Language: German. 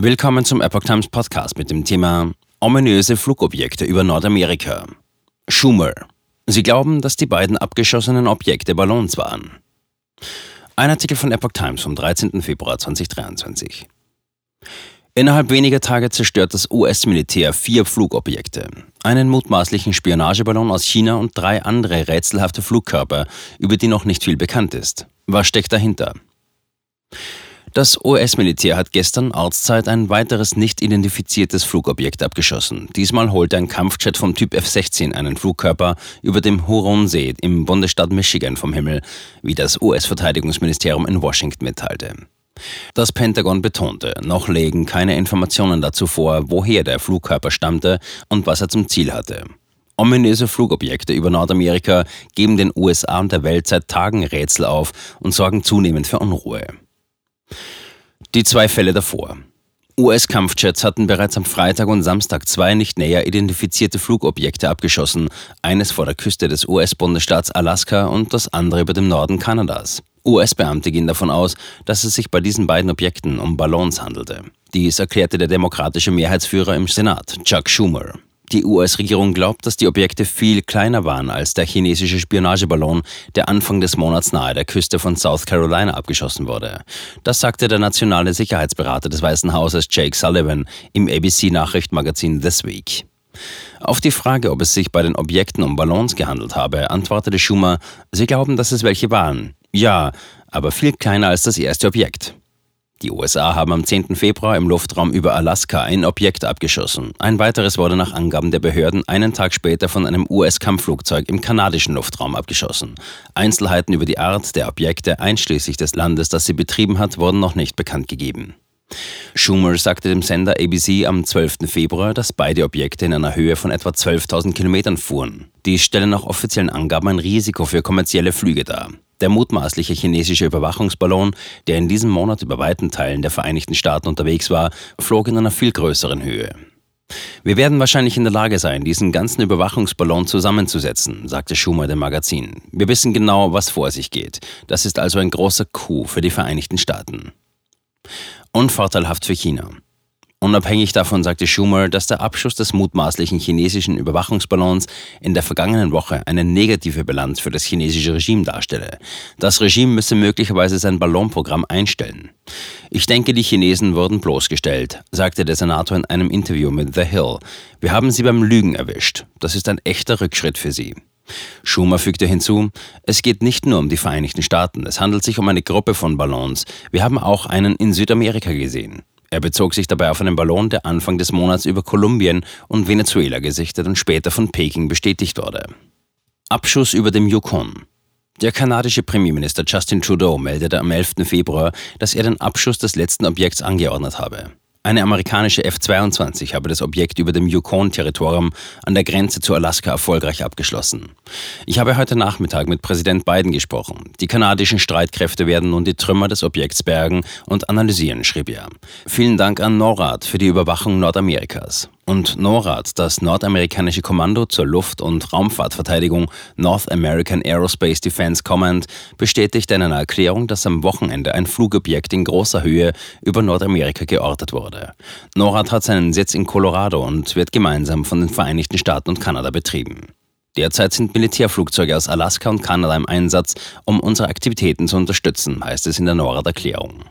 Willkommen zum Epoch Times Podcast mit dem Thema Ominöse Flugobjekte über Nordamerika. Schumer. Sie glauben, dass die beiden abgeschossenen Objekte Ballons waren. Ein Artikel von Epoch Times vom 13. Februar 2023. Innerhalb weniger Tage zerstört das US-Militär vier Flugobjekte, einen mutmaßlichen Spionageballon aus China und drei andere rätselhafte Flugkörper, über die noch nicht viel bekannt ist. Was steckt dahinter? Das US-Militär hat gestern Ortszeit ein weiteres nicht identifiziertes Flugobjekt abgeschossen. Diesmal holte ein Kampfjet vom Typ F-16 einen Flugkörper über dem Huronsee im Bundesstaat Michigan vom Himmel, wie das US-Verteidigungsministerium in Washington mitteilte. Das Pentagon betonte, noch legen keine Informationen dazu vor, woher der Flugkörper stammte und was er zum Ziel hatte. Ominöse Flugobjekte über Nordamerika geben den USA und der Welt seit Tagen Rätsel auf und sorgen zunehmend für Unruhe. Die zwei Fälle davor. US-Kampfjets hatten bereits am Freitag und Samstag zwei nicht näher identifizierte Flugobjekte abgeschossen, eines vor der Küste des US-Bundesstaats Alaska und das andere über dem Norden Kanadas. US-Beamte gehen davon aus, dass es sich bei diesen beiden Objekten um Ballons handelte. Dies erklärte der demokratische Mehrheitsführer im Senat, Chuck Schumer. Die US-Regierung glaubt, dass die Objekte viel kleiner waren als der chinesische Spionageballon, der Anfang des Monats nahe der Küste von South Carolina abgeschossen wurde. Das sagte der nationale Sicherheitsberater des Weißen Hauses Jake Sullivan im ABC-Nachrichtenmagazin This Week. Auf die Frage, ob es sich bei den Objekten um Ballons gehandelt habe, antwortete Schumer, sie glauben, dass es welche waren. Ja, aber viel kleiner als das erste Objekt. Die USA haben am 10. Februar im Luftraum über Alaska ein Objekt abgeschossen. Ein weiteres wurde nach Angaben der Behörden einen Tag später von einem US-Kampfflugzeug im kanadischen Luftraum abgeschossen. Einzelheiten über die Art der Objekte einschließlich des Landes, das sie betrieben hat, wurden noch nicht bekannt gegeben. Schumer sagte dem Sender ABC am 12. Februar, dass beide Objekte in einer Höhe von etwa 12.000 Kilometern fuhren. Dies stellen nach offiziellen Angaben ein Risiko für kommerzielle Flüge dar. Der mutmaßliche chinesische Überwachungsballon, der in diesem Monat über weiten Teilen der Vereinigten Staaten unterwegs war, flog in einer viel größeren Höhe. Wir werden wahrscheinlich in der Lage sein, diesen ganzen Überwachungsballon zusammenzusetzen, sagte Schumer dem Magazin. Wir wissen genau, was vor sich geht. Das ist also ein großer Coup für die Vereinigten Staaten. Unvorteilhaft für China. Unabhängig davon sagte Schumer, dass der Abschuss des mutmaßlichen chinesischen Überwachungsballons in der vergangenen Woche eine negative Bilanz für das chinesische Regime darstelle. Das Regime müsse möglicherweise sein Ballonprogramm einstellen. Ich denke, die Chinesen wurden bloßgestellt, sagte der Senator in einem Interview mit The Hill. Wir haben sie beim Lügen erwischt. Das ist ein echter Rückschritt für sie. Schumer fügte hinzu, es geht nicht nur um die Vereinigten Staaten, es handelt sich um eine Gruppe von Ballons. Wir haben auch einen in Südamerika gesehen. Er bezog sich dabei auf einen Ballon, der Anfang des Monats über Kolumbien und Venezuela gesichtet und später von Peking bestätigt wurde. Abschuss über dem Yukon. Der kanadische Premierminister Justin Trudeau meldete am 11. Februar, dass er den Abschuss des letzten Objekts angeordnet habe. Eine amerikanische F-22 habe das Objekt über dem Yukon-Territorium an der Grenze zu Alaska erfolgreich abgeschlossen. Ich habe heute Nachmittag mit Präsident Biden gesprochen. Die kanadischen Streitkräfte werden nun die Trümmer des Objekts bergen und analysieren, schrieb er. Vielen Dank an NORAD für die Überwachung Nordamerikas und NORAD, das nordamerikanische Kommando zur Luft- und Raumfahrtverteidigung North American Aerospace Defense Command, bestätigte in einer Erklärung, dass am Wochenende ein Flugobjekt in großer Höhe über Nordamerika geortet wurde. NORAD hat seinen Sitz in Colorado und wird gemeinsam von den Vereinigten Staaten und Kanada betrieben. Derzeit sind Militärflugzeuge aus Alaska und Kanada im Einsatz, um unsere Aktivitäten zu unterstützen, heißt es in der NORAD-Erklärung.